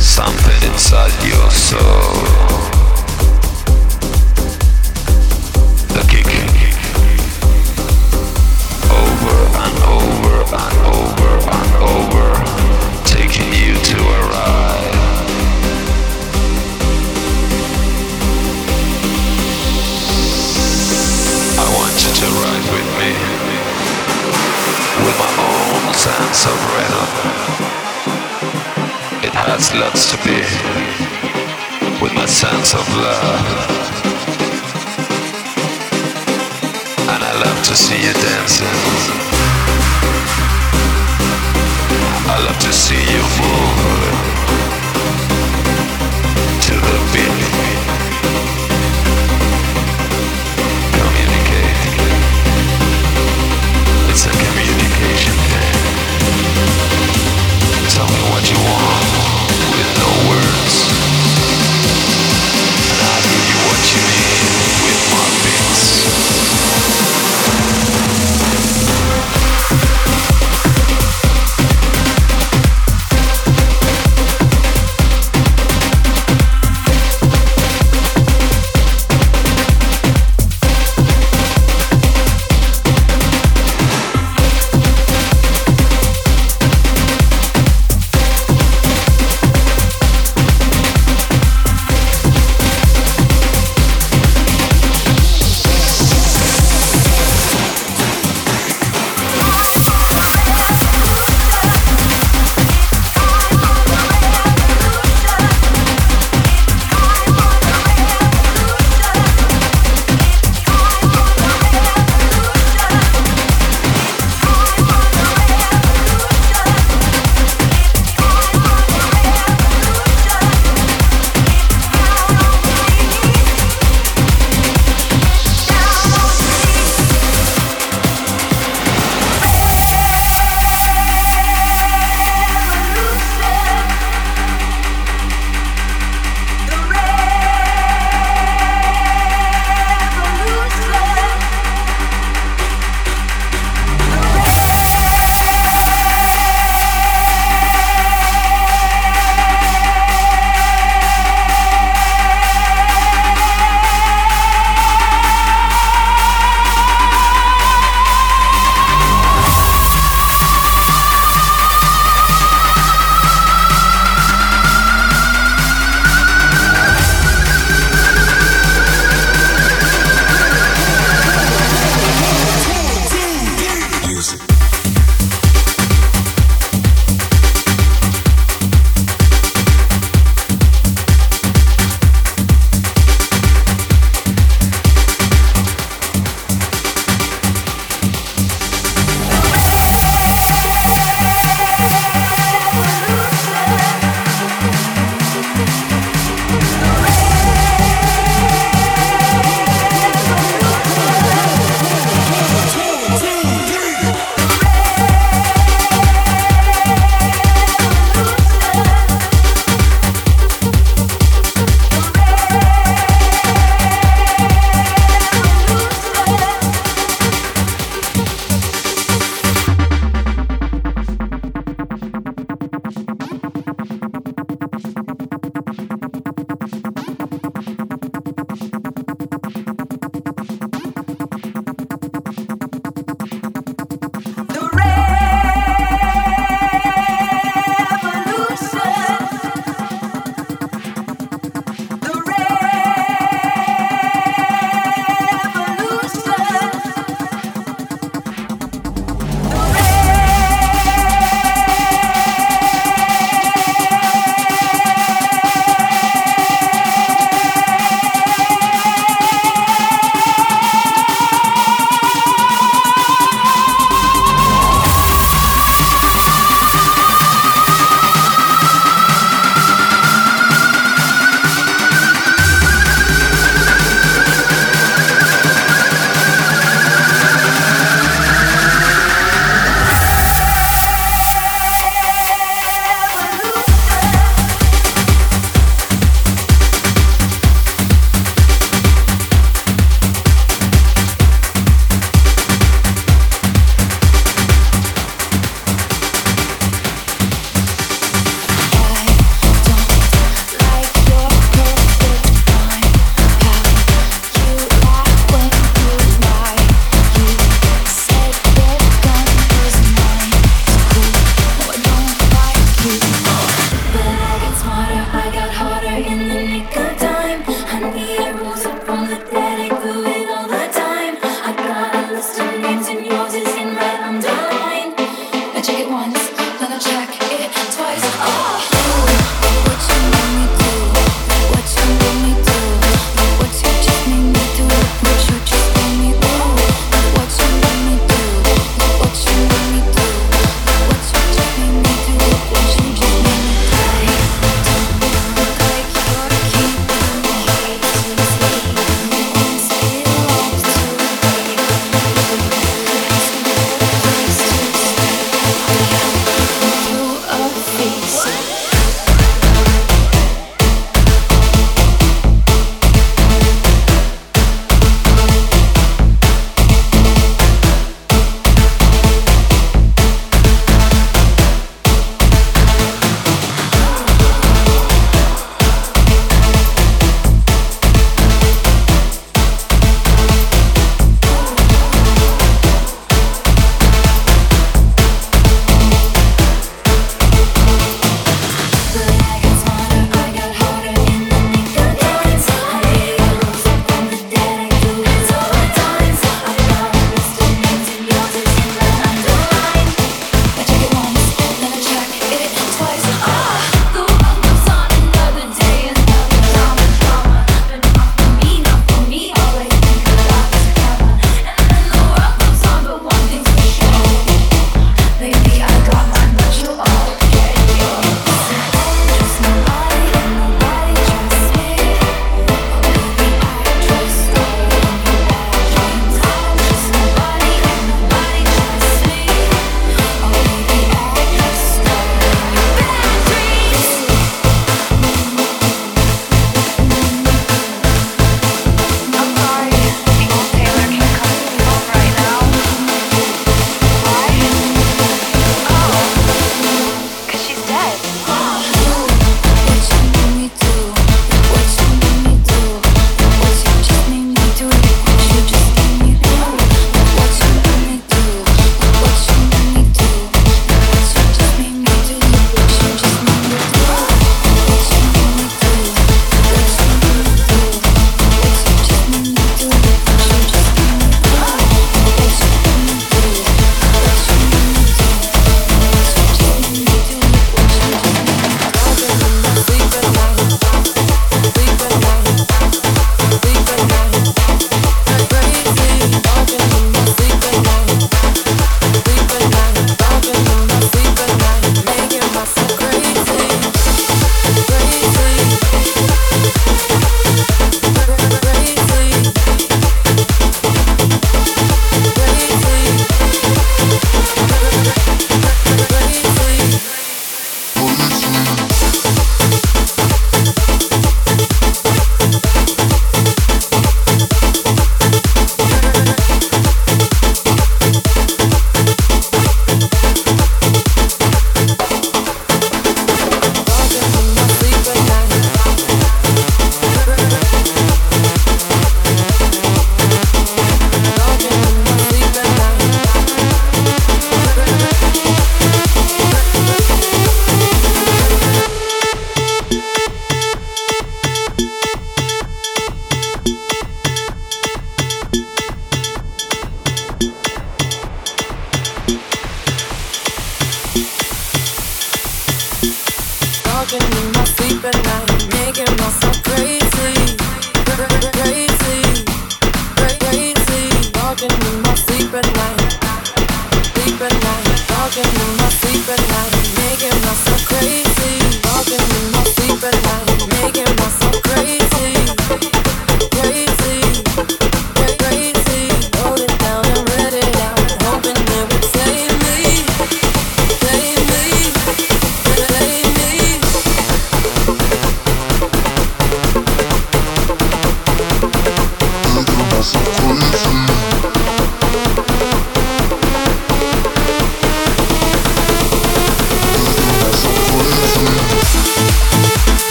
something inside your soul. The over and over and over and over, taking you to a ride. I want you to ride with me with my own sense of rhythm. Has lots to be with my sense of love. And I love to see you dancing. I love to see you move to the beat. Communicate. It's a communication thing. Tell me what you want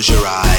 close your eyes